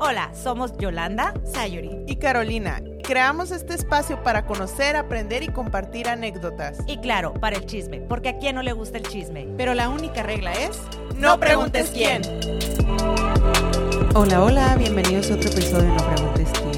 Hola, somos Yolanda, Sayuri y Carolina. Creamos este espacio para conocer, aprender y compartir anécdotas. Y claro, para el chisme, porque a quién no le gusta el chisme. Pero la única regla es, no preguntes quién. Hola, hola, bienvenidos a otro episodio de No preguntes quién.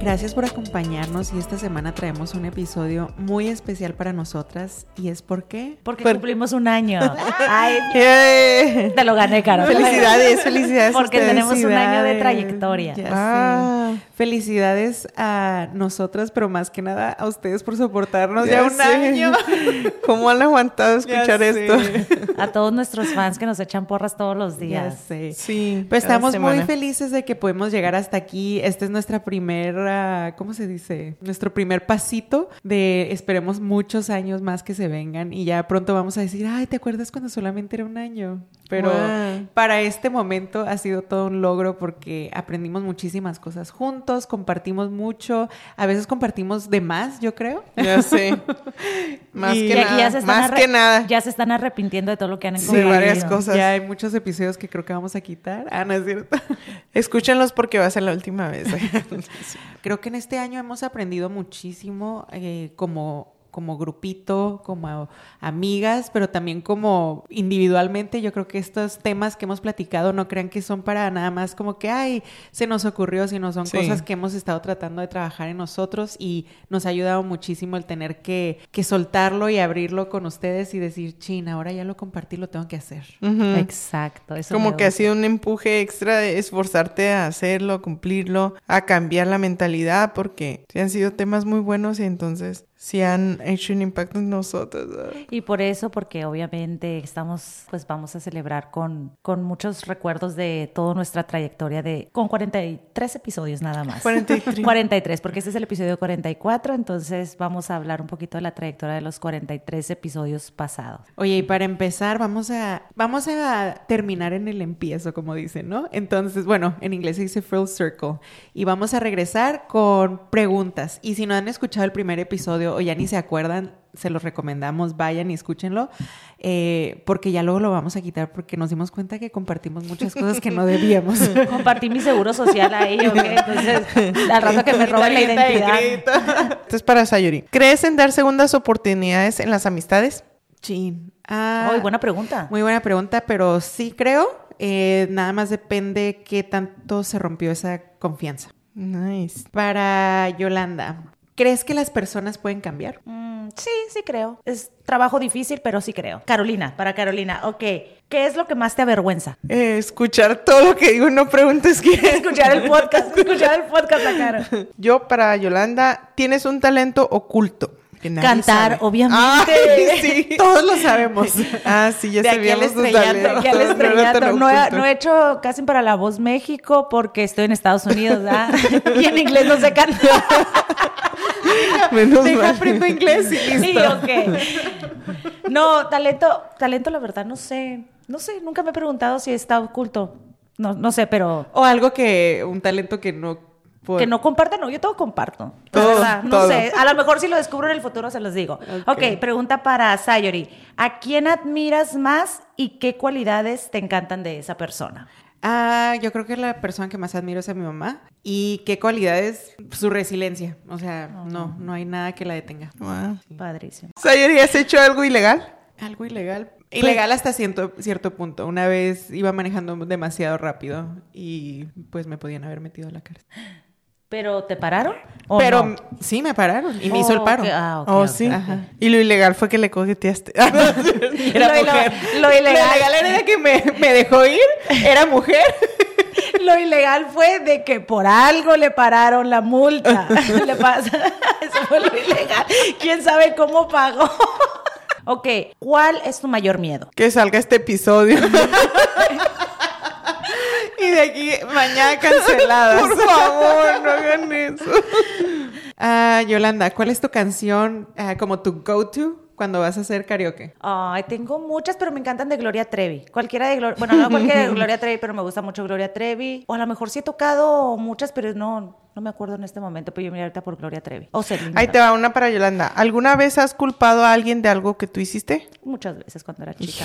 Gracias por acompañarnos y esta semana traemos un episodio muy especial para nosotras. ¿Y es por qué? Porque Por- cumplimos un año. Ay, ¡Yay! te lo gané, Caro. Felicidades, felicidades. a Porque ustedes. tenemos un año de trayectoria. Ya Ah. sé. Felicidades a nosotras, pero más que nada a ustedes por soportarnos ya, Ya un sé. año. ¿Cómo han aguantado Ya escuchar sé. esto? A todos nuestros fans que nos echan porras todos los Ya días. sé. Sí. Pues estamos muy felices de que podemos llegar hasta aquí. Esta es nuestra primera, ¿cómo se dice? Nuestro primer pasito de esperemos muchos años más que se vengan y ya pronto vamos a decir, ay, ¿te acuerdas cuando solamente era un año? Pero Wow. para este momento ha sido todo un logro porque aprendimos muchísimas cosas juntos, compartimos mucho, a veces compartimos de más, yo creo. Ya sé. Más Y que Y nada. ya Más que nada. Ya se están arrepintiendo de todo lo que han Sí, compartido. varias cosas. Ya hay muchos episodios que creo que vamos a quitar. Ah, no es cierto. Escúchenlos porque va a ser la última vez. Creo que en este año hemos aprendido muchísimo eh, como, como grupito, como amigas, pero también como individualmente. Yo creo que estos temas que hemos platicado no crean que son para nada más como que, ay, se nos ocurrió, sino son Sí. cosas que hemos estado tratando de trabajar en nosotros y nos ha ayudado muchísimo el tener que, que soltarlo y abrirlo con ustedes y decir, chin, ahora ya lo compartí, lo tengo que hacer. Exacto. Eso Como que ha sido un empuje extra de esforzarte a hacerlo, cumplirlo, a cambiar la mentalidad, porque han sido temas muy buenos y entonces sí han hecho un impacto en nosotros. ¿no? Y por eso, porque obviamente estamos, pues vamos a celebrar con, con muchos recuerdos de toda nuestra trayectoria de, con 43 episodios nada más. 43. 43, porque este es el episodio 44, entonces vamos a hablar un poquito de la trayectoria de los 43 episodios pasados. Oye, y para empezar, vamos a, vamos a terminar en el empiezo, como dicen, ¿no? Entonces, bueno, en inglés se dice full circle. Y vamos a regresar con preguntas. Y si no han escuchado el primer episodio o ya ni se acuerdan, se los recomendamos, vayan y escúchenlo, eh, porque ya luego lo vamos a quitar porque nos dimos cuenta que compartimos muchas cosas que no debíamos. Compartí mi seguro social ahí, ¿ok? Entonces, al rato que me roben la identidad. crédito. Esto es para Sayuri. ¿Crees en dar segundas oportunidades en las amistades? Chin. Ah, Ay, buena pregunta. Muy buena pregunta, pero sí creo. eh, nada más depende qué tanto se rompió esa confianza. Nice. Para Yolanda, ¿crees que las personas pueden cambiar? Mm, sí, sí creo. Es trabajo difícil, pero sí creo. Carolina, para Carolina, ok. ¿Qué es lo que más te avergüenza? Eh, escuchar todo lo que digo, no preguntes quién. Escuchar el podcast, escuchar el podcast a Caro. Yo, para Yolanda, tienes un talento oculto. Que nadie Cantar, sabe. obviamente. Ay, sí. Todos lo sabemos. Ah, sí, ya De aquí al sabíamos tus estrellato, talentos. Aquí al No estrellato. No he, oculto. no he hecho casting para La Voz México porque estoy en Estados Unidos, ¿verdad? y en inglés no sé cantar. Menos Deja mal. aprendo inglés y Sí, listo. ok. No, talento, talento, la verdad, no sé. No sé, nunca me he preguntado si está oculto. No, no sé, pero O algo que, un talento que no... que no comparta, no, yo todo comparto. Todo, verdad, no todo. sé. A lo mejor si lo descubro en el futuro se los digo. Ok. ok, pregunta para Sayori. ¿A quién admiras más y qué cualidades te encantan de esa persona? Ah, yo creo que la persona que más admiro es a mi mamá. ¿Y qué cualidades? Su resiliencia. O sea, no, no hay nada que la detenga. Wow. Padrísimo. Sayuri, ¿has hecho algo ilegal? Algo ilegal. Ilegal hasta cierto, cierto punto. Una vez iba manejando demasiado rápido y pues me podían haber metido a la cárcel. ¿Pero te pararon? ¿o Pero no? sí me pararon y me hizo el Oh, paro. ok, ah, oh, sí. Ajá. Y lo ilegal fue que le coqueteaste. Era Lo- mujer. lo Lo ilegal- ilegal era que me, me dejó ir. Era mujer. Lo ilegal fue de que por algo le pararon la multa. le pasa. Eso fue lo ilegal. ¿Quién sabe cómo pagó? ok, ¿cuál es tu mayor miedo? que salga este episodio. Y de aquí mañana canceladas. Por favor, no hagan eso. Ah, Yolanda, ¿cuál es tu canción ah, como tu go-to cuando vas a hacer karaoke? Ay, tengo muchas, pero me encantan de Gloria Trevi. Cualquiera de Gloria, bueno, no cualquiera de Gloria Trevi, pero me gusta mucho Gloria Trevi. O a lo mejor sí he tocado muchas, pero no, no me acuerdo en este momento, pero yo miré ahorita por Gloria Trevi. O Celine Ahí te va una para Yolanda. ¿Alguna vez has culpado a alguien de algo que tú hiciste? Muchas veces cuando era chica.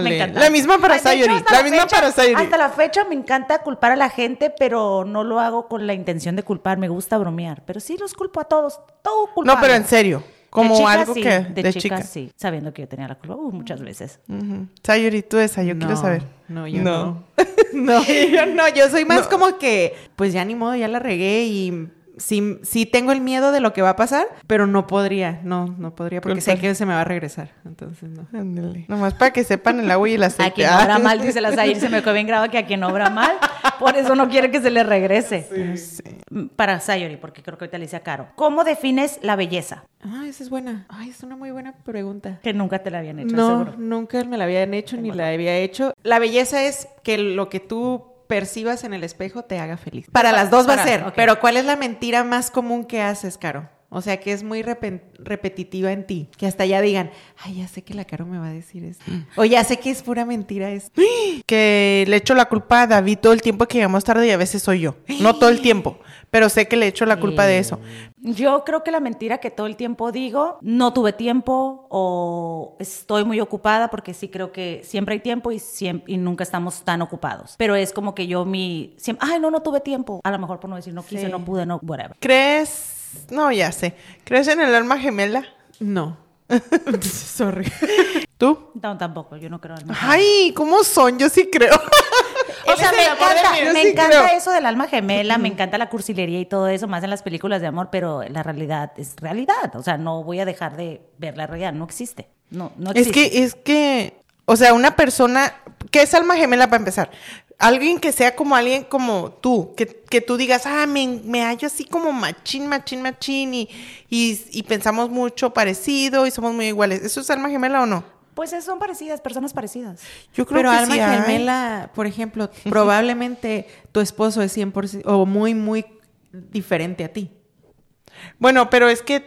Me encanta. La misma para Ay, hecho, Sayuri, hasta la misma fecha- para Sayuri. Hasta la fecha me encanta culpar a la gente, pero no lo hago con la intención de culpar. Me gusta bromear. Pero sí los culpo a todos. Todo culpable. No, pero en serio. Como de chica, algo sí, que de, de chica, chica. sí, sabiendo que yo tenía la culpa uh, muchas veces. Sayuri, tú esa, yo quiero saber. No, yo no. No, yo no, yo soy más como que, pues ya ni modo, ya la regué y sí, sí tengo el miedo de lo que va a pasar, pero no podría, no, no podría, porque sé que se me va a regresar. Entonces, no. Ándale. Nomás para que sepan el agua y el aceite. A quien obra mal, dice la Zahir, se me quedó bien grabado que a quien obra mal, por eso no quiere que se le regrese. Mm, Para Sayori, porque creo que ahorita le dice a Caro. ¿Cómo defines la belleza? Ah, esa es buena. Ay, es una muy buena pregunta. Que nunca te la habían hecho, No, seguro. nunca me la habían hecho ni la había hecho. La belleza es que lo que tú percibas en el espejo te haga feliz. Para las dos va a ser. Pero ¿cuál es la mentira más común que haces, Caro? O sea, que es muy repetitiva en ti. Que hasta ya digan, ay, ya sé que la Caro me va a decir esto. O ya sé que es pura mentira esto. Que le echo la culpa a David todo el tiempo que llegamos tarde y a veces soy yo. No todo el tiempo, pero sé que le echo la culpa de eso. Yo creo que la mentira que todo el tiempo digo, no tuve tiempo o estoy muy ocupada, porque sí creo que siempre hay tiempo y, siem- y nunca estamos tan ocupados. Pero es como que yo mi... siempre, ay, no, no tuve tiempo. A lo mejor por no decir no quise, Sí. no pude, no, whatever. ¿Crees? No, ya sé. ¿Crees en el alma gemela? No. Sorry. ¿Tú? No, tampoco, yo no creo en Ay, ¿cómo son? Yo sí creo. O sea, es me encanta, me sí encanta creo. eso del alma gemela, me encanta la cursilería y todo eso, más en las películas de amor, pero la realidad es realidad. O sea, no voy a dejar de ver la realidad, no existe. No, no Es existe. que, es que, o sea, una persona, ¿qué es alma gemela para empezar? Alguien que sea como alguien como tú, que, que tú digas, ah, me, me hallo así como machín, machín, machín, y, y, y pensamos mucho parecido y somos muy iguales. ¿Eso es alma gemela o no? Pues es- son parecidas, personas parecidas. Yo creo Pero que alma sí gemela, por ejemplo, probablemente tu esposo es 100% o muy, muy diferente a ti. Bueno, pero es que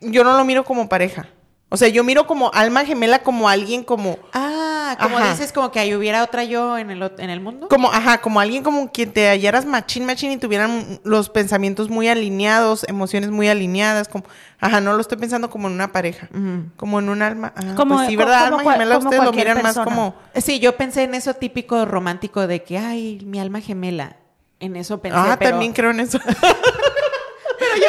yo no lo miro como pareja. O sea, yo miro como alma gemela como alguien como... Ah, como Ajá. dices, como que ahí hubiera otra yo en el, en el mundo. Como, ajá, como alguien como quien te hallaras machín, machín y tuvieran los pensamientos muy alineados, emociones muy alineadas, como, ajá, no lo estoy pensando como en una pareja, como en un alma, ah, Como- pues sí, ¿verdad? como alma gemela, como ustedes lo miran más como, Sí, yo pensé en eso típico romántico de que, ay, mi alma gemela. En eso pensé. ah, pero- también creo en eso.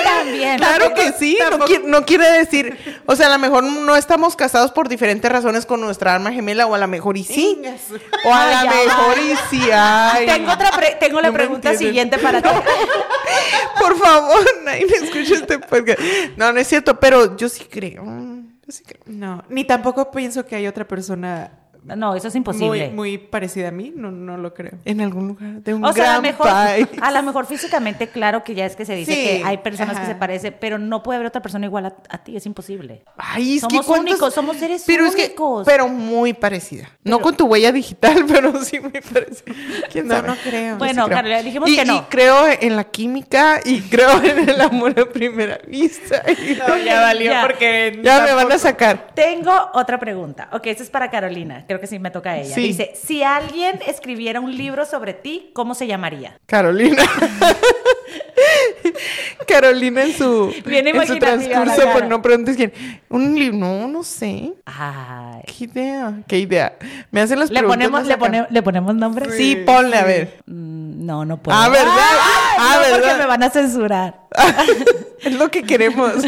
También. claro que sí, no, qui- no quiere decir, o sea, a lo mejor no estamos casados por diferentes razones con nuestra alma gemela, o a lo mejor y sí, Ingas. o a lo mejor y sí, ay. Tengo, otra pre- tengo la No pregunta siguiente para ti. Por favor, nadie me escucha este podcast. No, no es cierto, pero yo sí creo. mm, Yo sí creo. No, ni tampoco pienso que hay otra persona No, eso es muy, imposible. muy parecida a mí. No, no lo creo. En algún lugar de un o sea, a gran lo, mejor, país. a lo mejor físicamente, claro que ya es que se dice Sí, que hay personas que se parecen, pero no puede haber otra persona igual a, a ti, es imposible. Ay, es Somos que cuántos- únicos, somos seres pero Es únicos. que, pero muy parecida. no con tu huella digital, pero sí muy parecida. ¿Quién No, sabe? no creo. Bueno. Carolina, dijimos Y- que no. Y creo en la química y creo en el amor a primera vista. No, ya valió Ya. porque... Ya me van a sacar. Tengo otra pregunta. Ok, esta es para Carolina. Creo que sí me toca a ella. Sí. Dice, si alguien escribiera un libro sobre ti, ¿cómo se llamaría? Carolina. Carolina en su, Bien en su transcurso, por no preguntes quién. Un libro, no, no sé. Ay. ¿Qué idea? ¿Qué idea? Me hacen las ¿Le preguntas. ponemos, le, pone- ¿Le ponemos nombre? Sí, ponle, a ver. Mm, no, no puedo. Ah, ¿verdad? Ay, Ah, no, porque ¿verdad? me van a censurar. es lo que queremos.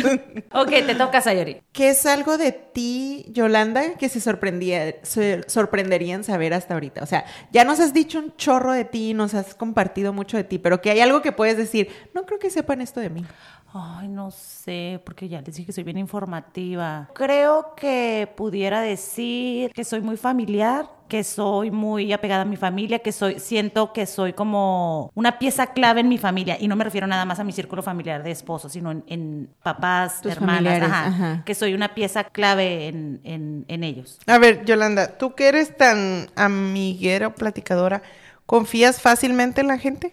Ok, te toca, Sayori. ¿Qué es algo de ti, Yolanda, que se, sorprendía, se sorprenderían saber hasta ahorita? O sea, ya nos has dicho un chorro de ti, nos has compartido mucho de ti, pero que hay algo que puedes decir, no creo que sepan esto de mí. Ay, no sé, porque ya les dije que soy bien informativa. Creo que pudiera decir que soy muy familiar, que soy muy apegada a mi familia, que soy, siento que soy como una pieza clave en mi familia. Y no me refiero nada más a mi círculo familiar de esposos, sino en, en papás, Tus hermanas, ajá. que soy una pieza clave en, en, en ellos. A ver, Yolanda, tú que eres tan amiguera o platicadora, ¿confías fácilmente en la gente?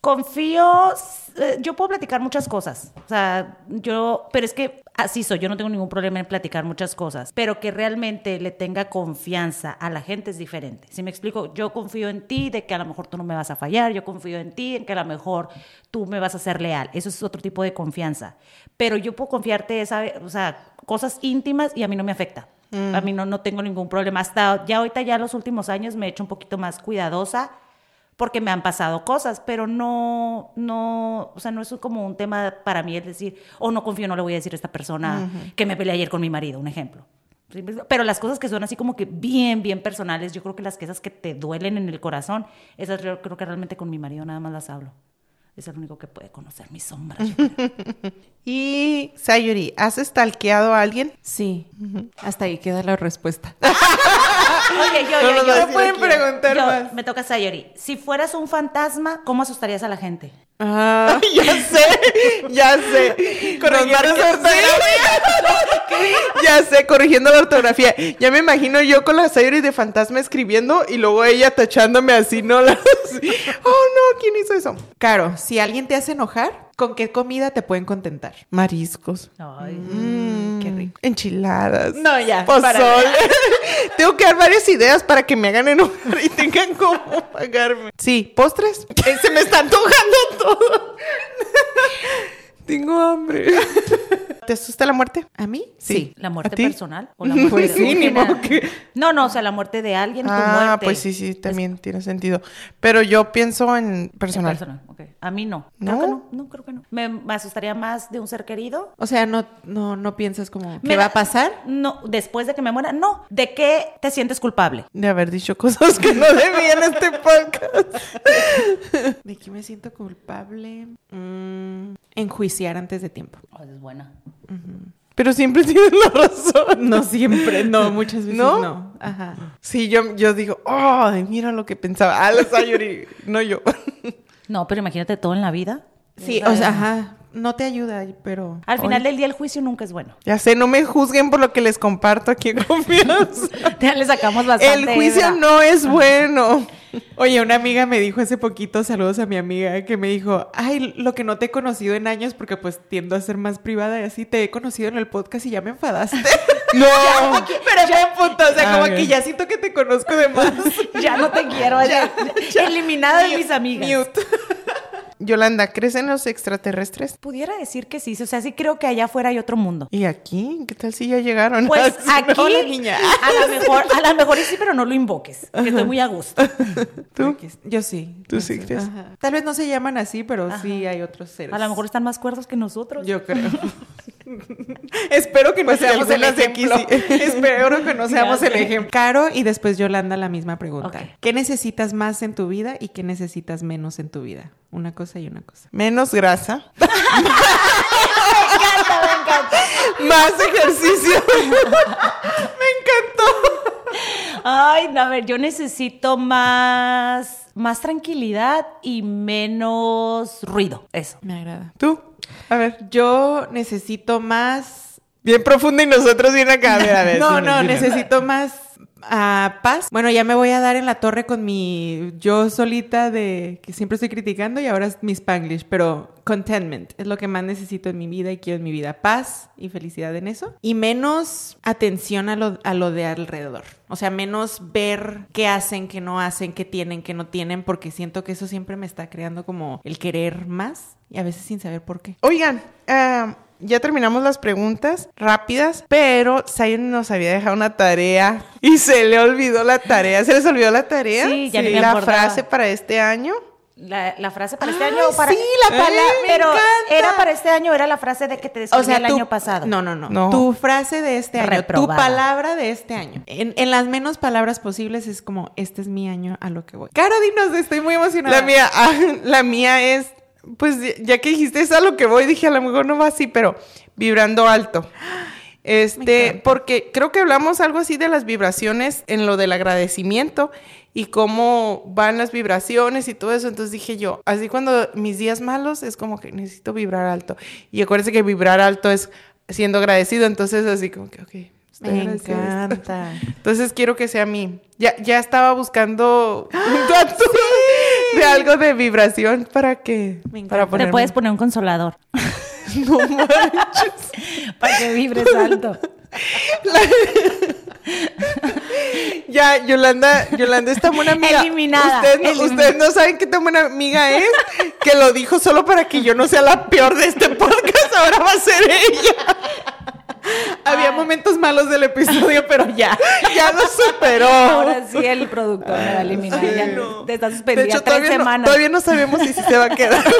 Confío, eh, yo puedo platicar muchas cosas, o sea, yo, pero es que así soy, yo no tengo ningún problema en platicar muchas cosas, pero que realmente le tenga confianza a la gente es diferente. Si me explico, yo confío en ti de que a lo mejor tú no me vas a fallar, yo confío en ti en que a lo mejor tú me vas a ser leal, eso es otro tipo de confianza, pero yo puedo confiarte esa, o sea, cosas íntimas y a mí no me afecta. A mí no, no tengo ningún problema. Hasta ya ahorita, ya los últimos años me he hecho un poquito más cuidadosa porque me han pasado cosas, pero no, no, o sea, no es como un tema para mí, es decir, o no confío, no le voy a decir a esta persona que me peleé ayer con mi marido, un ejemplo. Sí, Pero las cosas que son así como que bien, bien personales, yo creo que las que esas que te duelen en el corazón, esas yo creo que realmente con mi marido nada más las hablo. Es el único que puede conocer mis sombras. Y Sayuri, ¿has estalqueado a alguien? Sí. Hasta ahí queda la respuesta. Oye, yo, No yo, yo. a pueden preguntar Yo- más. Me toca Sayori. Si fueras un fantasma, ¿cómo asustarías a la gente? Ah, ya sé, ya sé. Corrigiendo la ortografía. ya sé, corrigiendo la ortografía. Ya me imagino yo con la Sayuri de fantasma escribiendo y luego ella tachándome así, ¿no? Las- Oh, no, ¿quién hizo eso? Caro, si alguien te hace enojar, ¿con qué comida te pueden contentar? Mariscos. Ay. Mm, qué rico. Enchiladas. No, ya, Pozole. Tengo que dar varias ideas para que me hagan enojar y tengan cómo pagarme. Sí, postres. Eh, Se me está antojando todo. Tengo hambre. ¿Te asusta la muerte? ¿A mí? Sí. ¿La ¿A muerte personal? ¿O la muerte Pues sí, ni general? modo que- No, no, o sea, la muerte de alguien, tu Ah, muerte. pues sí, sí, también tiene sentido. Pero yo pienso en personal. personal, ok. A mí no. ¿No? Creo que no. No, creo que no. Me, me asustaría más de un ser querido. O sea, no, no, no piensas como, ¿qué va a pasar? No, después de que me muera, no. ¿De qué te sientes culpable? De haber dicho cosas que no debía en este podcast. ¿De qué me siento culpable? Mm, enjuiciar antes de tiempo. Oh, es buena. Pero siempre tienes la razón. No siempre, no, muchas veces ¿No? no. Ajá. Sí, yo, yo digo, ay, mira lo que pensaba. Ah, la Sayuri, no yo. No, pero imagínate todo en la vida. Sí, o sea, ajá. No te ayuda, pero. Al final del día el juicio nunca es bueno. Ya sé, no me juzguen por lo que les comparto aquí en confianza. Ya le sacamos bastante. El juicio hebra. no es bueno. Oye, una amiga me dijo hace poquito, saludos a mi amiga, que me dijo, ay, lo que no te he conocido en años, porque pues tiendo a ser más privada y así, te he conocido en el podcast y ya me enfadaste. No. Pero buen punto, o sea, como que ya siento que te conozco de más. Ya no te quiero. ya, eliminada de mis amigas. Mute. Yolanda, ¿crees en los extraterrestres? Pudiera decir que sí. O sea, sí creo que allá afuera hay otro mundo. ¿Y aquí? ¿Qué tal si ya llegaron? Pues Ah, aquí, niña. a lo mejor, a lo mejor y sí, pero no lo invoques, que estoy muy a gusto. ¿Tú? Yo sí. ¿Tú Yo sí crees? Ajá. Tal vez no se llaman así, pero sí hay otros seres. A lo mejor están más cuerdos que nosotros. Yo creo. Espero que no Pues seamos el aquí ejemplo. sí. Espero que no seamos el ejemplo. Caro y después Yolanda la misma pregunta. ¿Qué necesitas más en tu vida y qué necesitas menos en tu vida? Una cosa y una cosa. Menos grasa. me encanta, me encanta. Más ejercicio. me encantó. Ay, a ver, yo necesito más, más tranquilidad y menos ruido. Eso. Me agrada. ¿Tú? A ver. Yo necesito más. Bien profunda y nosotros bien acá. A ver, a ver. No, no, necesito más ah, paz. Bueno, ya me voy a dar en la torre con mi yo solita de que siempre estoy criticando y ahora es mi Spanglish, pero contentment es lo que más necesito en mi vida y quiero en mi vida. Paz y felicidad en eso. Y menos atención a lo, a lo de alrededor. O sea, menos ver qué hacen, qué no hacen, qué tienen, qué no tienen, porque siento que eso siempre me está creando como el querer más y a veces sin saber por qué. Oigan, ah, ya terminamos las preguntas rápidas, pero Sayon nos había dejado una tarea y se le olvidó la tarea. ¿Se les olvidó la tarea? Sí, ya ni me La acordaba. frase para este año. La, la frase para este año o para sí, la palabra, pero encanta. era para este año o era la frase de que te descubrí el tú- año pasado. No, no, no, No. Tu frase de este año, Reprobada. tu palabra de este año. En, en las menos palabras posibles es como, este es mi año a lo que voy. Caro, dinos, estoy muy emocionada. La mía, ah, la mía es, pues ya que dijiste es a lo que voy, dije a lo mejor no va así, pero vibrando alto. Este, porque creo que hablamos algo así de las vibraciones en lo del agradecimiento y cómo van las vibraciones y todo eso. Entonces dije yo, así cuando mis días malos es como que necesito vibrar alto. Y acuérdense que vibrar alto es siendo agradecido. Entonces así como que, ok. Me encanta. Entonces quiero que sea mí. Ya, ya estaba buscando un tatu. De algo de vibración para que Me para encanta. Te ponerme- puedes poner un consolador. No manches. Para que vibres alto. Ya, Yolanda, Yolanda es tan buena amiga. Eliminada, Ustedes no, eliminada. ustedes no saben qué tan buena amiga es, que lo dijo solo para que yo no sea la peor de este podcast. Ahora va a ser ella. Había momentos malos del episodio, pero ya. Ya lo superó. Ahora sí el productor me va a eliminar. Sí, ya no. Te está De suspendida hecho, tres todavía no, semanas. todavía no sabemos si sí se va a quedar.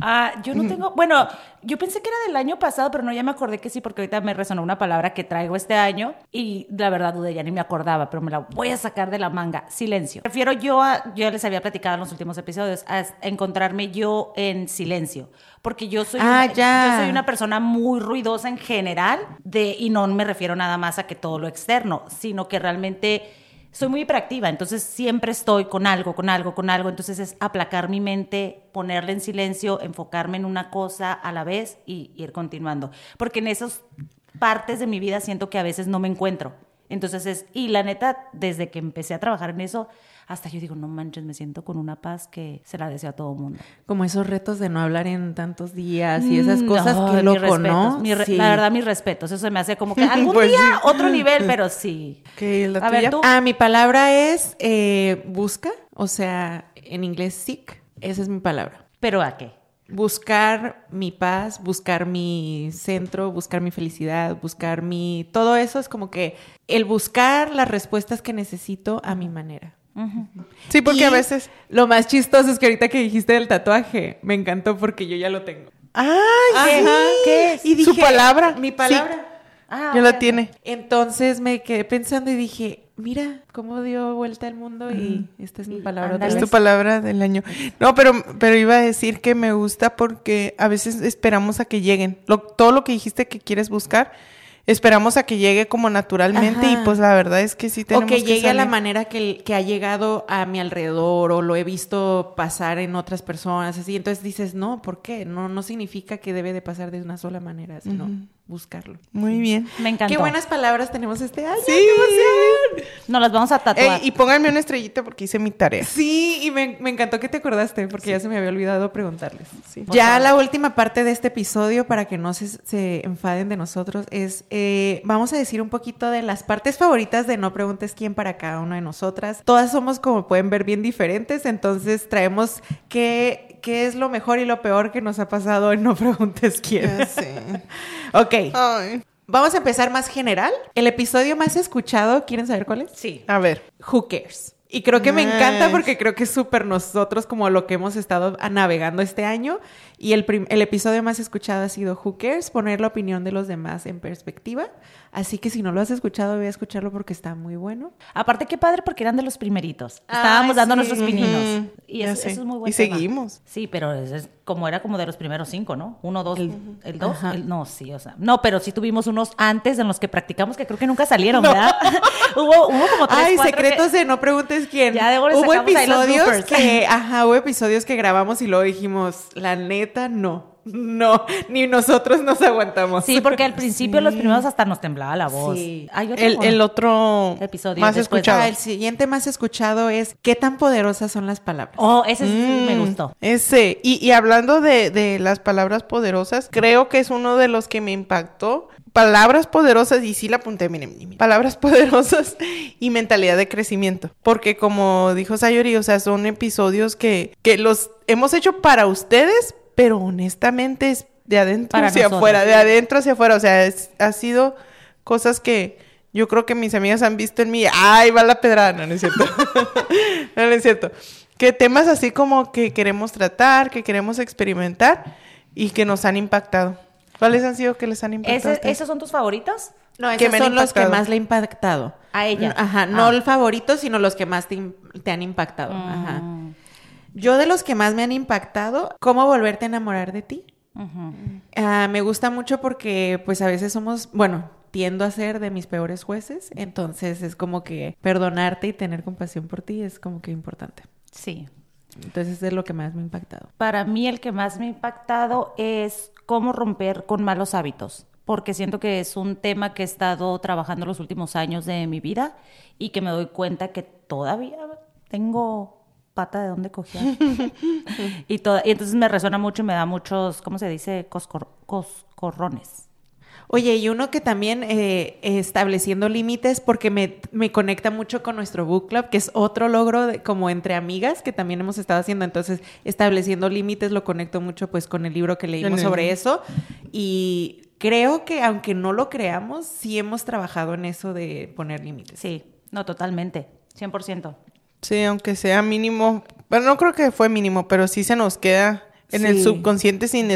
Ah, yo no tengo, bueno, yo pensé que era del año pasado, pero no, ya me acordé que sí, porque ahorita me resonó una palabra que traigo este año y la verdad dudé, ya ni me acordaba, pero me la voy a sacar de la manga. Silencio. Prefiero yo, a, yo les había platicado en los últimos episodios, a encontrarme yo en silencio, porque yo soy, Ah, una, ya. yo soy una persona muy ruidosa en general, de, y no me refiero nada más a que todo lo externo, sino que realmente soy muy hiperactiva, entonces siempre estoy con algo, con algo, con algo. Entonces es aplacar mi mente, ponerla en silencio, enfocarme en una cosa a la vez y ir continuando. Porque en esas partes de mi vida siento que a veces no me encuentro. Entonces es, y la neta, desde que empecé a trabajar en eso, hasta yo digo, no manches, me siento con una paz que se la deseo a todo mundo. Como esos retos de no hablar en tantos días y esas cosas, Mm, ay, loco, mis respetos, ¿no? re- Sí. La verdad, mis respetos. Eso se me hace como que algún Pues día sí. otro nivel, pero sí. ¿Qué, la a ver, tú. Ah, mi palabra es eh, busca, o sea, en inglés seek, esa es mi palabra. ¿Pero a qué? Buscar mi paz, buscar mi centro, buscar mi felicidad, buscar mi... Todo eso es como que el buscar las respuestas que necesito a mi manera. Sí, porque Y a veces. Lo más chistoso es que ahorita que dijiste del tatuaje, me encantó porque yo ya lo tengo. ¡Ay! Ajá. sí. ¿Qué? Y Su palabra. Mi Sí. palabra. Ah, Ya la tiene. Entonces me quedé pensando y dije, mira cómo dio vuelta el mundo y esta es mi palabra. otra Es Ándale. tu vez. palabra del año. No, pero, pero iba a decir que me gusta porque a veces esperamos a que lleguen. Lo- todo lo que dijiste que quieres buscar, esperamos a que llegue como naturalmente y pues la verdad es que sí O tenemos que llegue a la manera que, que ha llegado a mi alrededor o lo he visto pasar en otras personas, así. Entonces dices, no, ¿por qué? No, no significa que debe de pasar de una sola manera, sino buscarlo. Muy bien. Me encantó. Qué buenas palabras tenemos este año. Sí. ¡Qué emoción! Nos las vamos a tatuar. Ey, y pónganme una estrellita porque hice mi tarea. Sí, y me, me encantó que te acordaste porque ya se me había olvidado preguntarles. Sí. Ya la última parte de este episodio, para que no se, se enfaden de nosotros, es eh, vamos a decir un poquito de las partes favoritas de No Preguntes quién para cada una de nosotras. Todas somos, como pueden ver, bien diferentes, entonces traemos qué, qué es lo mejor y lo peor que nos ha pasado en No Preguntes quién. Ya sé. ok, Ay. vamos a empezar más general. El episodio más escuchado, ¿quieren saber cuál es? Sí. A ver. Who cares? Y creo que me encanta porque creo que es súper nosotros como lo que hemos estado navegando este año. Y el, el episodio más escuchado ha sido Who cares? Poner la opinión de los demás en perspectiva. Así que si no lo has escuchado, voy a escucharlo porque está muy bueno. Aparte, qué padre porque eran de los primeritos. Ay, Estábamos dando sí. nuestros pininos. Ujú. Y Ya eso, eso es muy bueno. Y seguimos. Sí, pero es, es como era como de los primeros cinco, ¿no? Uno, dos, el, dos. Ajá. el- no, sí, o sea. No, pero sí tuvimos unos antes en los que practicamos que creo que nunca salieron, ¿verdad? hubo, hubo como tres, Ay, cuatro secretos que- de no preguntes quién. Ya, le hubo sacamos ahí los episodios que, ajá, hubo episodios que grabamos y luego dijimos, la neta, no. No, ni nosotros nos aguantamos. Sí, porque al principio los primeros hasta nos temblaba la voz. Sí. Hay otro, El, ¿o el otro Episodio más después. escuchado. Ah, el siguiente más escuchado es ¿Qué tan poderosas son las palabras? Oh, ese sí me Mm, gustó. Ese. Y, y hablando de, de las palabras poderosas, creo que es uno de los que me impactó. Palabras poderosas, y sí la apunté, miren, miren, palabras poderosas y mentalidad de crecimiento. Porque como dijo Sayori, o sea, son episodios que, que los hemos hecho para ustedes, pero honestamente es de adentro Para hacia nosotros. afuera, de adentro hacia afuera. O sea, es- ha sido cosas que yo creo que mis amigas han visto en mí. ¡Ay, va la pedrada! No, no es cierto. no, no es cierto. Que temas así como que queremos tratar, que queremos experimentar y que nos han impactado. ¿Cuáles han sido que les han impactado? ¿Esos son tus favoritos? No, que esos han son los que más le ha impactado. A ella. Ajá, no Ah. el favorito, sino los que más te, te han impactado. Ajá. Yo de los que más me han impactado, ¿cómo volverte a enamorar de ti? Ah, me gusta mucho porque pues a veces somos, bueno, tiendo a ser de mis peores jueces, entonces es como que perdonarte y tener compasión por ti es como que importante. Sí. Entonces es lo que más me ha impactado. Para mí el que más me ha impactado es cómo romper con malos hábitos, porque siento que es un tema que he estado trabajando los últimos años de mi vida y que me doy cuenta que todavía tengo pata de dónde cojear. y, todo, y entonces me resuena mucho y me da muchos, ¿cómo se dice? Coscor- coscorrones. Oye, y uno que también eh, estableciendo límites, porque me, me conecta mucho con nuestro book club, que es otro logro de- como entre amigas que también hemos estado haciendo. Entonces, estableciendo límites lo conecto mucho pues con el libro que leímos sobre eso. Y creo que aunque no lo creamos, sí hemos trabajado en eso de poner límites. Sí, no, totalmente. 100%. Sí, aunque sea mínimo. Bueno, no creo que fue mínimo, pero sí se nos queda en el subconsciente sin...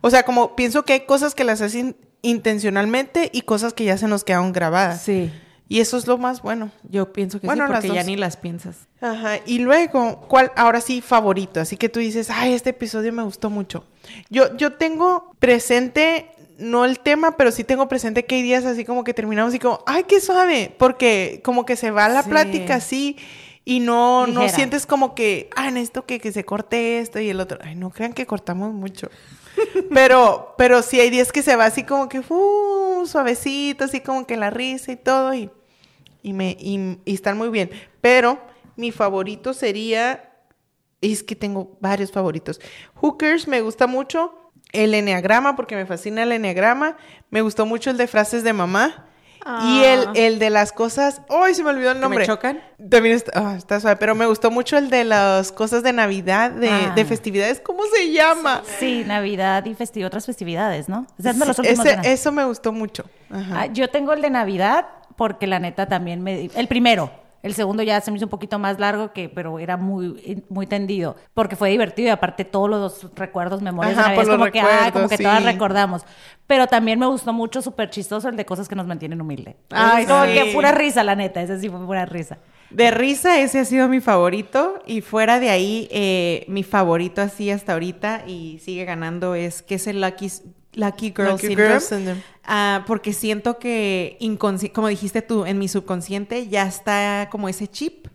O sea, como pienso que hay cosas que las hacen intencionalmente y cosas que ya se nos quedaron grabadas. Sí. Y eso es lo más bueno. Yo pienso que Bueno, sí, porque ya ni las piensas. Ajá, y luego, ¿cuál? Ahora sí, favorito. Así que tú dices, ay, este episodio me gustó mucho. Yo, yo tengo presente, no el tema, pero sí tengo presente que hay días así como que terminamos y como, ay, qué suave, porque como que se va la Sí. plática así y no, no sientes como que, ah, necesito que, que se corte esto y el otro. Ay, no crean que cortamos mucho. pero, pero sí hay días que se va así como que, uh, suavecito, así como que la risa y todo y y me y, y están muy bien. Pero mi favorito sería es que tengo varios favoritos. Hookers me gusta mucho el enneagrama porque me fascina el enneagrama. Me gustó mucho el de frases de mamá. Y el, Ah. el de las cosas. ¡Ay, se me olvidó el ¿Que nombre! me chocan? También está, ah, está suave. Pero me gustó mucho el de las cosas de Navidad, de, Ah. de festividades. ¿Cómo se llama? Sí, Navidad y festi- otras festividades, ¿no? O sea, es Sí, ese- eso me gustó mucho. Ajá. Ah, yo tengo el de Navidad porque la neta también me... El primero. El segundo ya se me hizo un poquito más largo, que, pero era muy, muy tendido. Porque fue divertido y aparte todos los recuerdos, memorias Ajá, de por Navidad, los como que, ah, como que todas recordamos. Pero también me gustó mucho, súper chistoso, el de cosas que nos mantienen humilde. Ay, Es como sí. que pura risa, la neta. Ese sí fue pura risa. De risa, ese ha sido mi favorito. Y fuera de ahí, eh, mi favorito así hasta ahorita y sigue ganando es que es el Lucky, Lucky Girl Lucky Syndrome. Girl Syndrome. Ah, porque siento que, como dijiste tú, en mi subconsciente ya está como ese chip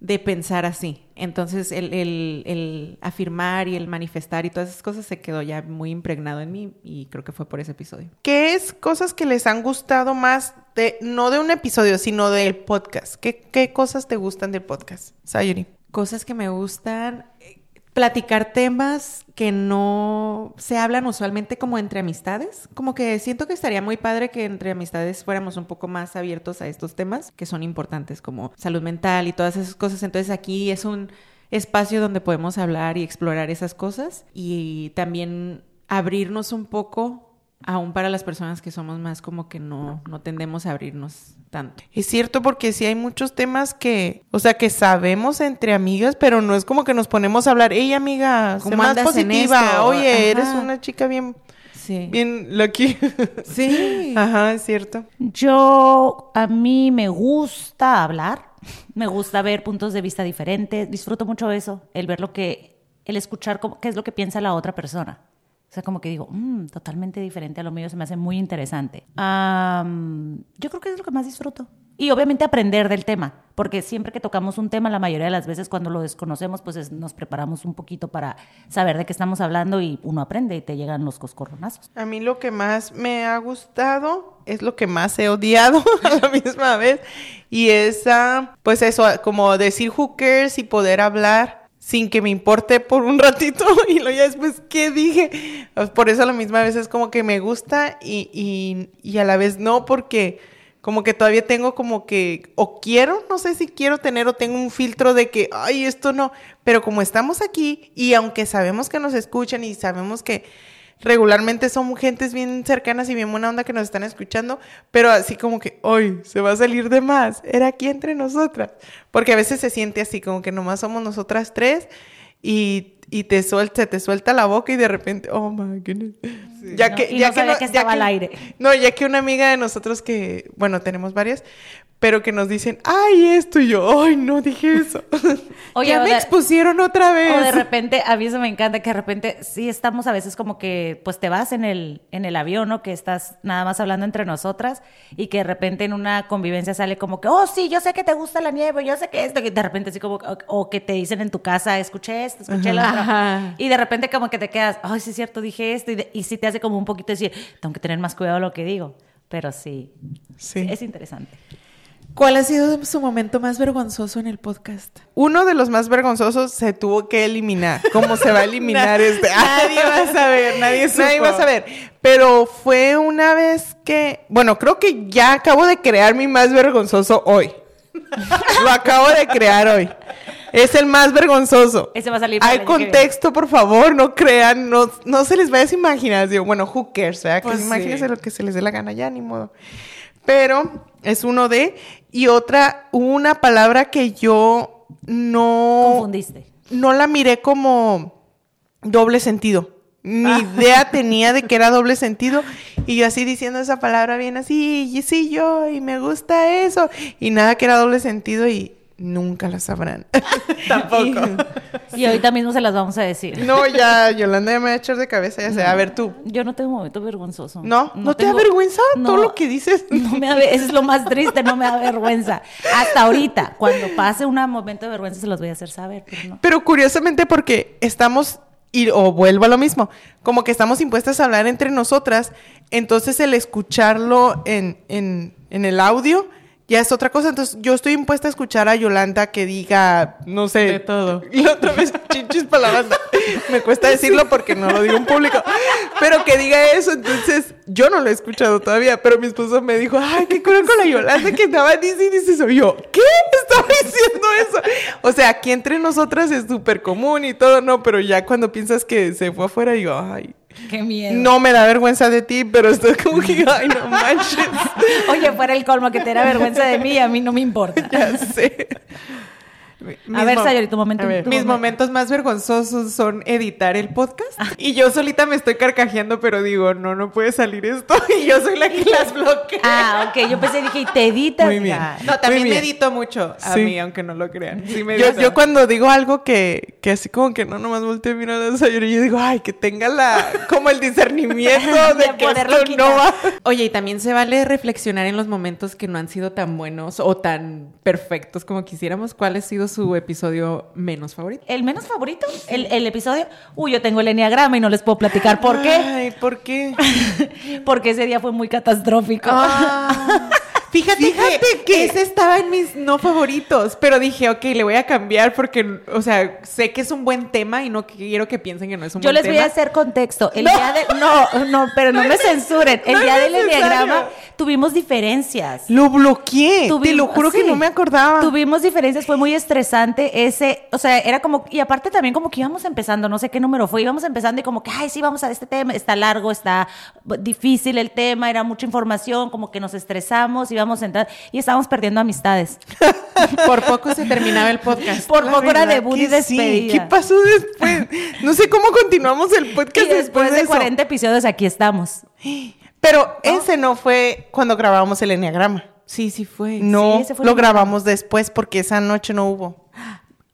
de pensar así. Entonces, el, el- el afirmar y el manifestar y todas esas cosas se quedó ya muy impregnado en mí y creo que fue por ese episodio. ¿Qué es cosas que les han gustado más de, no de un episodio, sino del podcast? ¿Qué, qué cosas te gustan del podcast? Sayuri. Cosas que me gustan, platicar temas que no se hablan usualmente como entre amistades. Como que siento que estaría muy padre que entre amistades fuéramos un poco más abiertos a estos temas que son importantes como salud mental y todas esas cosas. Entonces aquí es un espacio donde podemos hablar y explorar esas cosas y también abrirnos un poco aún para las personas que somos más como que no, no tendemos a abrirnos tanto. Es cierto porque sí hay muchos temas que, o sea, que sabemos entre amigas, pero no es como que nos ponemos a hablar, hey amiga, sé ¿Cómo más positiva, esto? oye, Ajá. eres una chica bien, Sí. bien lucky. Sí. Ajá, es cierto. Yo, a mí me gusta hablar, me gusta ver puntos de vista diferentes, disfruto mucho eso, el ver lo que, el escuchar cómo- qué es lo que piensa la otra persona. O sea, como que digo, "Mm, totalmente diferente a lo mío, se me hace muy interesante. Am, yo creo que es lo que más disfruto. Y obviamente aprender del tema, porque siempre que tocamos un tema, la mayoría de las veces cuando lo desconocemos, pues es- nos preparamos un poquito para saber de qué estamos hablando y uno aprende y te llegan los coscorronazos. A mí lo que más me ha gustado es lo que más he odiado a la misma vez. Y es, ah, pues eso, como decir hookers y poder hablar sin que me importe por un ratito. Y luego ya después, ¿qué dije? Pues Por eso a la misma vez es como que me gusta y, y, y a la vez no, porque como que todavía tengo como que, o quiero, no sé si quiero tener o tengo un filtro de que, ay, esto no, pero como estamos aquí y aunque sabemos que nos escuchan y sabemos que regularmente son gentes bien cercanas y bien buena onda que nos están escuchando, pero así como que, hoy se va a salir de más, era aquí entre nosotras, porque a veces se siente así, como que nomás somos nosotras tres y, y te suelta, se te suelta la boca y de repente, oh my goodness. Ya No, que, y ya no que ya estaba al aire. No, ya que una amiga de nosotros que, bueno, tenemos varias, pero que nos dicen, ay, esto y yo, ay, no dije eso. Oye, ya me de- expusieron otra vez. O de repente, a mí eso me encanta, que de repente sí estamos a veces como que, pues te vas en el, en el avión, ¿no? Que estás nada más hablando entre nosotras y que de repente en una convivencia sale como que, oh, sí, yo sé que te gusta la nieve, yo sé que esto, que de repente así como, o, o que te dicen en tu casa, escuché esto, escuché lo otro. Y de repente como que te quedas, ay, sí es cierto, dije esto, y, de- y sí te hace como un poquito decir, tengo que tener más cuidado lo que digo. Pero sí, Sí. es interesante. ¿Cuál ha sido su momento más vergonzoso en el podcast? Uno de los más vergonzosos se tuvo que eliminar. ¿Cómo se va a eliminar este? Nadie va a saber, nadie supo. Nadie va a saber. Pero fue una vez que, bueno, creo que ya acabo de crear mi más vergonzoso hoy. Lo acabo de crear hoy. Es el más vergonzoso. Ese va a salir Hay contexto, por favor, no crean, no, no se les vaya esa imaginación. Bueno, who cares, ¿verdad? Pues que sí. imagínense lo que se les dé la gana, ya ni modo. Pero es uno de, y otra, una palabra que yo no Confundiste. no la miré como doble sentido. Ni Ah. idea tenía de que era doble sentido. Y yo así diciendo esa palabra bien así, y sí yo, y me gusta eso. Y nada que era doble sentido y nunca la sabrán. Tampoco. Y ahorita mismo se las vamos a decir. no, ya, Yolanda ya me va a echar de cabeza, ya sé. A ver tú. Yo no tengo momento vergonzoso. ¿No? ¿No, te tengo- avergüenza todo No. lo que dices? No me da, eso es lo más triste, no me da vergüenza. Hasta ahorita, cuando pase un momento de vergüenza, se los voy a hacer saber, pero no. Pero curiosamente porque estamos, y, o vuelvo a lo mismo, como que estamos impuestas a hablar entre nosotras, entonces el escucharlo en, en, en el audio ya es otra cosa. Entonces yo estoy impuesta a escuchar a Yolanda que diga, no sé, De todo. La otra vez, chinchis para la banda. Me cuesta decirlo porque no lo digo en público. Pero que diga eso, entonces yo no lo he escuchado todavía. Pero mi esposo me dijo, ay, qué cura con la Yolanda que estaba diciendo eso. Yo, ¿qué? Estaba diciendo eso. O sea, aquí entre nosotras es súper común y todo, no. Pero ya cuando piensas que se fue afuera, digo, ay, Qué miedo. no me da vergüenza de ti, pero estoy como que, ay, no manches. Oye, fuera el colmo que te da vergüenza de mí, a mí no me importa. Ya sé. A ver, Sayori, tu momento. A ver. tu Mis momento. momentos más vergonzosos son editar el podcast. Y yo solita me estoy carcajeando, pero digo, no, no puede salir esto. Y yo soy la que las bloquea. Ah, ok, yo pensé, dije, y te editas. Muy bien. Ah, No, también bien. edito mucho a Sí. mí, aunque no lo crean. Sí me Yo, cuando digo algo que, que así como que no nomás volteo y miro a la Sayuri, yo digo, ay, que tenga la, como el discernimiento de, De que poderlo esto no va. Oye, y también se vale reflexionar en los momentos que no han sido tan buenos o tan perfectos como quisiéramos. ¿Cuál ha sido su episodio menos favorito? ¿El menos favorito? ¿El, el episodio? Uy, yo tengo el enneagrama y no les puedo platicar por qué. Ay, ¿por qué? Porque ese día fue muy catastrófico. Ah, fíjate, Fíjate que, que- ese estaba en mis no favoritos, pero dije, ok, le voy a cambiar porque, o sea, sé que es un buen tema y no quiero que piensen que no es un Yo buen les tema. voy a hacer contexto. El día de... No, no, pero no, me censuren. El no día del enneagrama tuvimos diferencias. Lo bloqueé. Te Tuvimos- lo juro que no me acordaba. Tuvimos diferencias, fue muy estresante ese, o sea, era como, y aparte también como que íbamos empezando, no sé qué número fue, íbamos empezando y como que, ay, sí, vamos a este tema, está largo, está difícil el tema, era mucha información, como que nos estresamos, íbamos y estábamos perdiendo amistades. Por poco se terminaba el podcast. Por La poco era debut y sí. despedida. ¿Qué pasó después? No sé cómo continuamos el Y podcast después de eso. 40 episodios aquí estamos. Pero ese no fue cuando grabábamos el enneagrama. Sí, sí fue. No, Sí, ese fue lo grabamos después porque esa noche no hubo.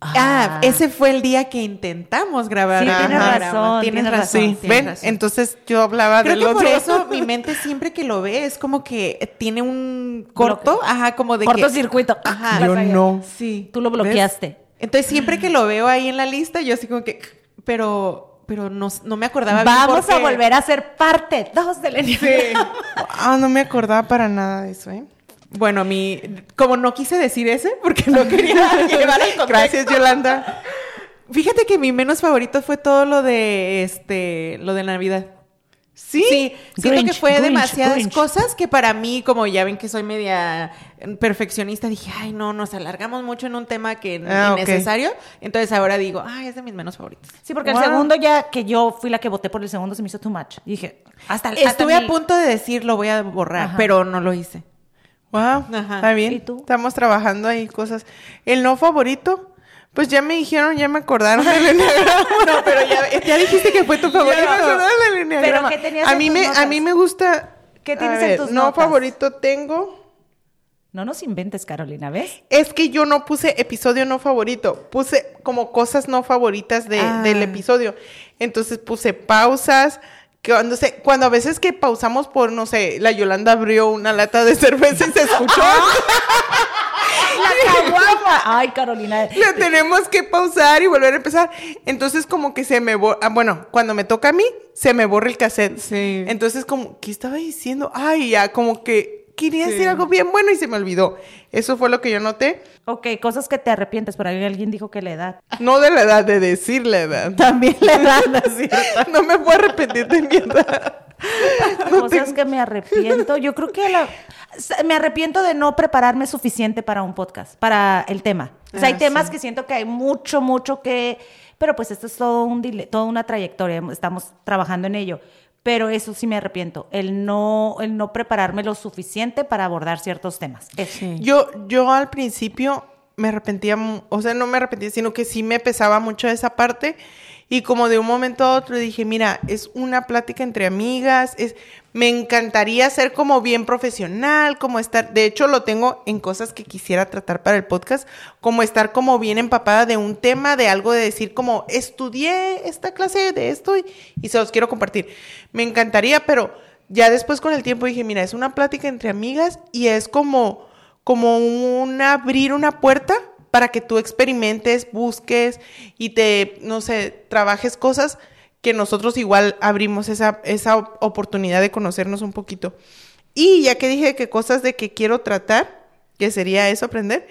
Ah, ese fue el día que intentamos grabar. Sí, tienes razón, Tienes tienes razón. Sí, tienes ven, razón. entonces yo hablaba Creo del que por otro. eso mi mente siempre que lo ve es como que tiene un corto, ajá, como de que... Cortocircuito. Ajá. Yo no. Sí. Tú lo ¿Ves? bloqueaste. Entonces siempre que lo veo ahí en la lista, yo así como que... Pero, pero no, no me acordaba bien Vamos porque- a volver a ser parte dos del enneagrama. Ah, no me acordaba para nada de eso, ¿eh? Bueno, mi... Como no quise decir ese, porque no quería llevar contexto. Gracias, Yolanda. Fíjate que mi menos favorito fue todo lo de, este, lo de Navidad. Sí. Sí, siento que fue Grinch, demasiadas Grinch. cosas que para mí, como ya ven que soy media perfeccionista, dije, ay, no, nos alargamos mucho en un tema que es Ah, ok. innecesario. Entonces ahora digo, ay, es de mis menos favoritos. Sí, porque Wow. el segundo ya que yo fui la que voté por el segundo se me hizo too much. Dije, hasta hasta Estuve mi- a punto de decir, lo voy a borrar, Ajá. pero no lo hice. Wow, Ajá. está bien. ¿Y tú? Estamos trabajando ahí cosas. El no favorito, pues ya me dijeron, ya me acordaron del enneagrama. No, pero ya, ya dijiste que fue tu favorito. Ya me acordaron del enneagrama. ¿qué tenías a en mí tus me, a mí me gusta. ¿Qué a tienes en tus no notas? favorito tengo. No nos inventes, Carolina, ¿ves? Es que yo no puse episodio no favorito, puse como cosas no favoritas de- Ah. del episodio. Entonces puse pausas, cuando, se, cuando a veces que pausamos por, no sé, la Yolanda abrió una lata de cerveza y se escuchó, La caguama. Ay, Carolina. la tenemos que pausar y volver a empezar. Entonces como que se me borra, bueno, cuando me toca a mí, se me borra el cassette. Sí. Entonces como, ¿qué estaba diciendo? Ay, ya, como que quería decir algo bien bueno y se me olvidó. Eso fue lo que yo noté. Ok, cosas que te arrepientes, pero alguien dijo que la edad. No de la edad, de decir la edad. También la edad, ¿no es cierto? No me puedo arrepentir de mi edad. No cosas tengo- que me arrepiento. Yo creo que la- me arrepiento de no prepararme suficiente para un podcast, para el tema. O sea, hay Ah, temas sí. que siento que hay mucho, mucho que... Pero pues esto es todo un dile- toda una trayectoria, estamos trabajando en ello. Pero eso sí me arrepiento, el no, el no prepararme lo suficiente para abordar ciertos temas. Yo, yo al principio me arrepentía, mu- o sea, no me arrepentía, sino que sí me pesaba mucho esa parte. Y como de un momento a otro dije, mira, es una plática entre amigas, es, me encantaría ser como bien profesional, como estar, de hecho lo tengo en cosas que quisiera tratar para el podcast, como estar como bien empapada de un tema, de algo de decir como, estudié esta clase de esto y, se los quiero compartir. Me encantaría, pero ya después con el tiempo dije, mira, es una plática entre amigas y es como, como un abrir una puerta para que tú experimentes, busques y te, no sé, trabajes cosas que nosotros igual abrimos esa, esa op- oportunidad de conocernos un poquito. Y ya que dije que cosas de que quiero tratar, que sería eso aprender,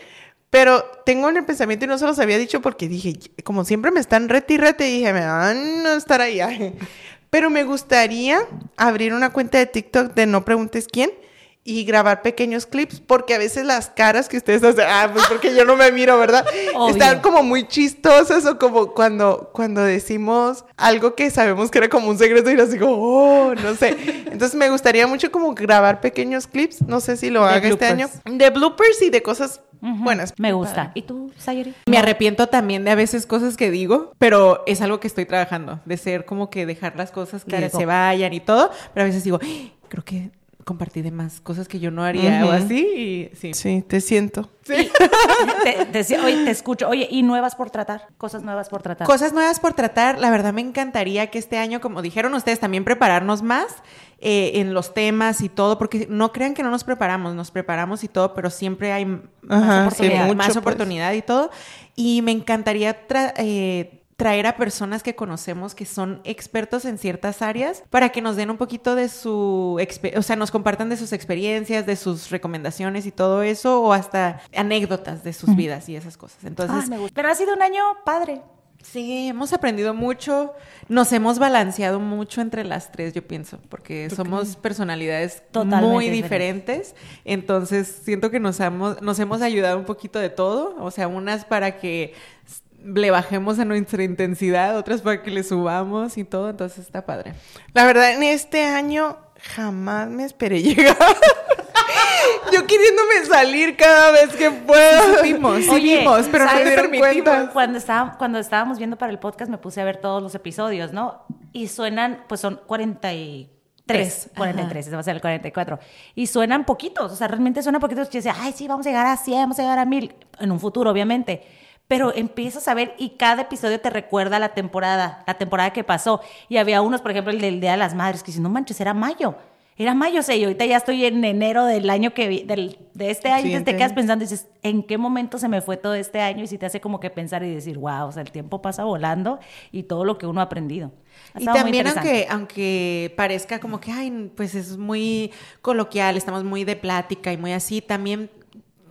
pero tengo en el pensamiento y no se los había dicho porque dije, como siempre me están rete y dije, me van a estar ahí. Pero me gustaría abrir una cuenta de TikTok de no preguntes quién y grabar pequeños clips porque a veces las caras que ustedes hacen, ah, pues porque yo no me miro, ¿verdad? Obvio. Están como muy chistosas o como cuando, cuando decimos algo que sabemos que era como un secreto y así como, oh, no sé. Entonces me gustaría mucho como grabar pequeños clips, no sé si lo haga este año, bloopers. de bloopers y de cosas buenas. Me gusta. ¿Y tú, Sayuri? Me arrepiento también de a veces cosas que digo, pero es algo que estoy trabajando, de ser como que dejar las cosas que se vayan y todo, pero a veces digo, "Ay, creo que compartí de más cosas que yo no haría o Ujú. así y sí. Sí, te siento. te, te- oye, te escucho. Oye, ¿y nuevas por tratar? Cosas nuevas por tratar. Cosas nuevas por tratar, la verdad me encantaría que este año, como dijeron ustedes, también prepararnos más eh, en los temas y todo, porque no crean que no nos preparamos, nos preparamos y todo, pero siempre hay más Ajá, sí, oportunidad, mucho, más pues. oportunidad y todo. Y me encantaría tra- eh, traer a personas que conocemos que son expertos en ciertas áreas para que nos den un poquito de su, o sea, nos compartan de sus experiencias, de sus recomendaciones y todo eso, o hasta anécdotas de sus vidas y esas cosas. Entonces, Ah, me gusta. Pero ha sido un año padre. Sí, hemos aprendido mucho, nos hemos balanceado mucho entre las tres, yo pienso, porque somos personalidades Totalmente muy diferentes. diferentes, entonces siento que nos hemos, nos hemos ayudado un poquito de todo, o sea, unas para que le bajemos a nuestra intensidad, otras para que le subamos y todo, entonces está padre. La verdad, en este año jamás me esperé llegar. Yo queriéndome salir cada vez que puedo. Supimos, sí Oye, vimos, pero no te dieron cuenta. Cuando, estaba, cuando estábamos viendo para el podcast me puse a ver todos los episodios, ¿no? Y suenan, pues son 43. Tres, 43, ese va a ser el 44. Y suenan poquitos, o sea, realmente suenan poquitos. Yo decía, ay, sí, vamos a llegar a 100, vamos a llegar a 1000, en un futuro, obviamente. Pero empiezas a ver y cada episodio te recuerda la temporada, la temporada que pasó. Y había unos, por ejemplo, el del Día de las Madres, que dicen, no manches, era mayo. Era mayo, sé, y ahorita ya estoy en enero del año que vi- del, de este año, entonces te quedas pensando, dices, ¿en qué momento se me fue todo este año? Y si te hace como que pensar y decir, wow, o sea, el tiempo pasa volando y todo lo que uno ha aprendido. Ha Y también aunque, aunque parezca como que, ay, pues es muy coloquial, estamos muy de plática y muy así, también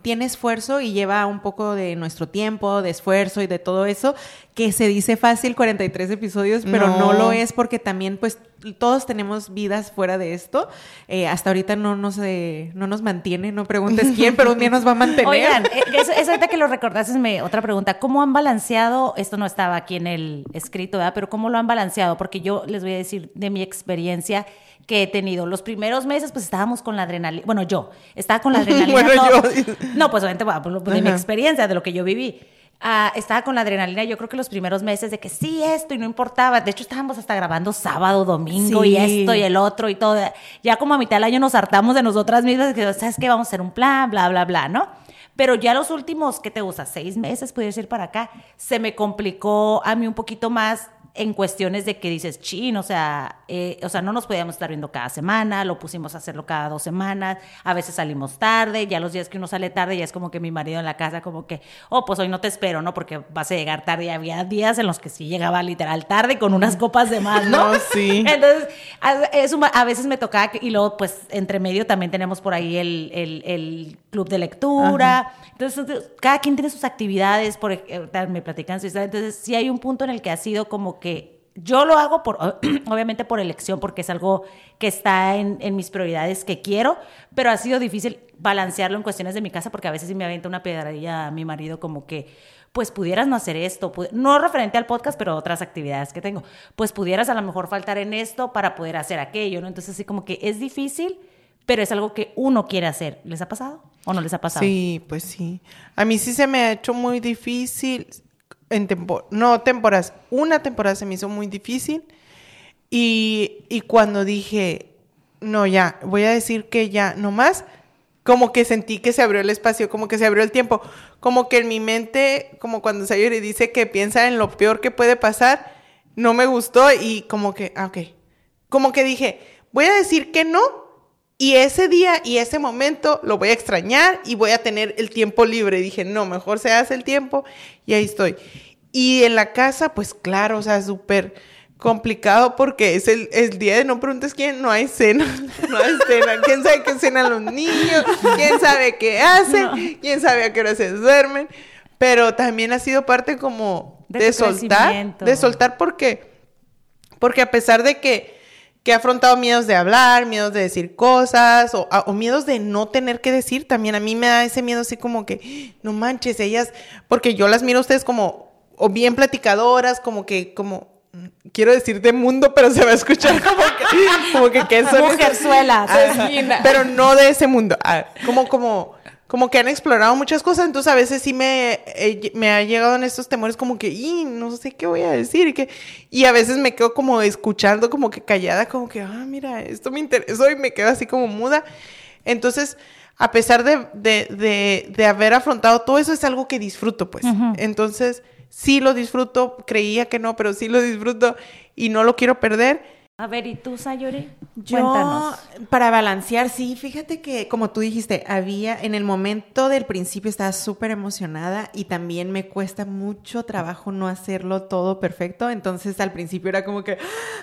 tiene esfuerzo y lleva un poco de nuestro tiempo, de esfuerzo y de todo eso, que se dice fácil 43 episodios, pero no, No. lo es porque también pues todos tenemos vidas fuera de esto. Eh, hasta ahorita no nos, eh, no nos mantiene, no preguntes quién, pero un día nos va a mantener. Oigan, eh, eso, eso ahorita que lo recordaste, me, otra pregunta. ¿Cómo han balanceado? Esto no estaba aquí en el escrito, ¿verdad? Pero ¿cómo lo han balanceado? Porque yo les voy a decir de mi experiencia que he tenido. Los primeros meses, pues estábamos con la adrenalina. Bueno, yo estaba con la adrenalina. Bueno, todo- yo. No, pues obviamente, bueno, de mi experiencia, de lo que yo viví. Ah, estaba con la adrenalina, yo creo que los primeros meses de que sí, esto y no importaba. De hecho, estábamos hasta grabando sábado, domingo y esto y el otro y todo. Ya como a mitad del año nos hartamos de nosotras mismas, que sabes que vamos a hacer un plan, bla, bla, bla, ¿no? Pero ya los últimos, ¿qué te gusta? Seis meses, pudiera decir para acá, se me complicó a mí un poquito más en cuestiones de que dices, chin, o sea, eh, o sea, no nos podíamos estar viendo cada semana, lo pusimos a hacerlo cada dos semanas, a veces salimos tarde, ya los días que uno sale tarde ya es como que mi marido en la casa como que, oh, pues hoy no te espero, ¿no? Porque vas a llegar tarde y había días en los que sí llegaba literal tarde con unas copas de más, ¿no? No, sí. Entonces, a, eso a veces me tocaba, que- y luego pues entre medio también tenemos por ahí el, el- el club de lectura, entonces cada quien tiene sus actividades, por, eh, me platican su historia, entonces sí hay un punto en el que ha sido como que yo lo hago por, obviamente por elección, porque es algo que está en, mis prioridades que quiero, pero ha sido difícil balancearlo en cuestiones de mi casa, porque a veces sí me avienta una piedradilla a mi marido como que, pues pudieras no hacer esto, no referente al podcast, pero otras actividades que tengo, pues pudieras a lo mejor faltar en esto para poder hacer aquello, ¿no? Entonces sí como que es difícil, pero es algo que uno quiere hacer. ¿Les ha pasado o no les ha pasado? Sí, pues sí. A mí sí se me ha hecho muy difícil. En no temporadas, una temporada se me hizo muy difícil. Y, y cuando dije, no, ya, voy a decir que ya, no más, como que sentí que se abrió el espacio, como que se abrió el tiempo. Como que en mi mente, como cuando Sayori dice que piensa en lo peor que puede pasar, no me gustó y como que, ah, ok. Como que dije, voy a decir que no y ese día y ese momento lo voy a extrañar y voy a tener el tiempo libre. Y dije, no, mejor se hace el tiempo y ahí estoy. Y en la casa, pues claro, o sea, súper complicado porque es el, el día de no preguntes quién, no hay cena, no hay cena. ¿Quién sabe qué cenan los niños? ¿Quién sabe qué hacen? ¿Quién sabe a qué hora se duermen? Pero también ha sido parte como De de, soltar, de soltar porque, porque a pesar de que que he afrontado miedos de hablar, miedos de decir cosas o, o miedos de no tener que decir también. A mí me da ese miedo así como que, no manches, ellas, porque yo las miro a ustedes como, o bien platicadoras, como que, como, mm, quiero decir de mundo, pero se va a escuchar como que, como que, que son Mujerzuelas. Pero no de ese mundo. Ah, como, como, como que han explorado muchas cosas, entonces a veces sí me, eh, me ha llegado en estos temores como que, y no sé qué voy a decir, y que, y a veces me quedo como escuchando, como que callada, como que, ah, mira, esto me interesó, y me quedo así como muda. Entonces, a pesar de, de, de, de haber afrontado todo eso, es algo que disfruto, pues. Entonces, sí lo disfruto, creía que no, pero sí lo disfruto y no lo quiero perder. A ver, ¿y tú, Sayori? Yo, Cuéntanos. para balancear, sí, fíjate que, como tú dijiste, había, en el momento del principio estaba súper emocionada y también me cuesta mucho trabajo no hacerlo todo perfecto. Entonces, al principio era como que,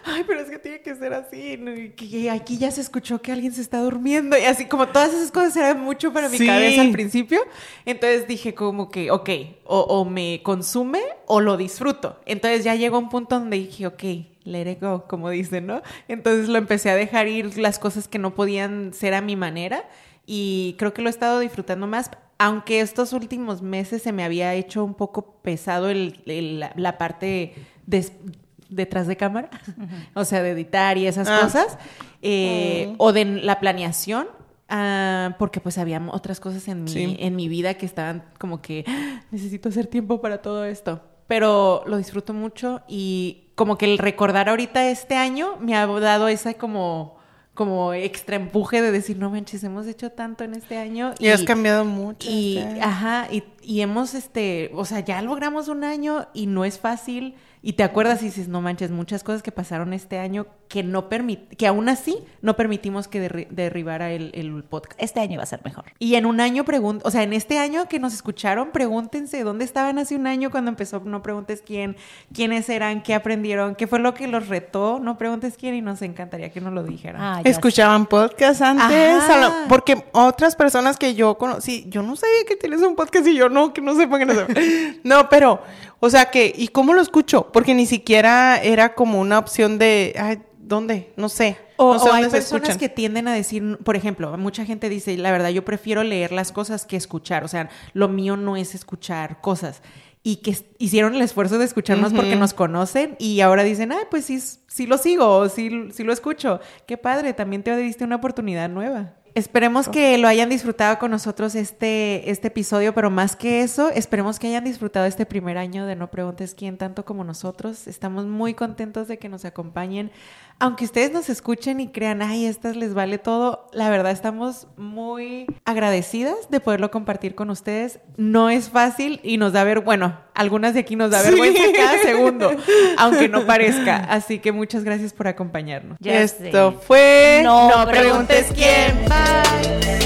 ay, pero es que tiene que ser así. que aquí ya se escuchó que alguien se está durmiendo y así, como todas esas cosas eran mucho para mi Sí. cabeza al principio. Entonces dije, como que, ok, o, o me consume o lo disfruto. Entonces, ya llegó un punto donde dije, ok, let it go, como dicen, ¿no? Entonces lo empecé a dejar ir las cosas que no podían ser a mi manera y creo que lo he estado disfrutando más, aunque estos últimos meses se me había hecho un poco pesado el, el- la, parte detrás de cámara, o sea, de editar y esas Ah. cosas, eh, o de la planeación. ah, porque pues había otras cosas en mi, Sí. en mi vida que estaban como que "Ah, necesito hacer tiempo para todo esto. Pero lo disfruto mucho y como que el recordar ahorita este año me ha dado esa como como extra empuje de decir, no manches, hemos hecho tanto en este año. Y, has cambiado mucho. Y, este ajá, y, y hemos, este, o sea, ya logramos un año y no es fácil. Y te acuerdas y dices, no manches, muchas cosas que pasaron este año que no permit que aún así no permitimos que derri- derribara el, el podcast. Este año va a ser mejor. Y en un año o sea, en este año que nos escucharon, pregúntense dónde estaban hace un año cuando empezó No Preguntes Quién, quiénes eran, qué aprendieron, qué fue lo que los retó, No Preguntes Quién y nos encantaría que nos lo dijeran. Ah, Escuchaban podcast antes, Ajá. porque otras personas que yo conocí, yo no sabía que tienes un podcast y yo no, que no sepan que no sepan. No, pero, o sea que, ¿y cómo lo escucho? Porque ni siquiera era como una opción de, ay, ¿dónde? No sé. O, no sé o hay personas que tienden a decir, por ejemplo, mucha gente dice, la verdad, yo prefiero leer las cosas que escuchar. O sea, lo mío no es escuchar cosas. Y que hicieron el esfuerzo de escucharnos porque nos conocen y ahora dicen, ay, pues sí, sí lo sigo sí, sí lo escucho. Qué padre, también te diste una oportunidad nueva. Esperemos que lo hayan disfrutado con nosotros este, este episodio, pero más que eso, esperemos que hayan disfrutado este primer año de No Preguntes Quién tanto como nosotros. Estamos muy contentos de que nos acompañen. Aunque ustedes nos escuchen y crean, ay, estas les vale todo, la verdad estamos muy agradecidas de poderlo compartir con ustedes. No es fácil y nos da ver, bueno, algunas de aquí nos da vergüenza cada segundo, aunque no parezca. Así que muchas gracias por acompañarnos. Ya Esto sé. fue No preguntes quién. Bye.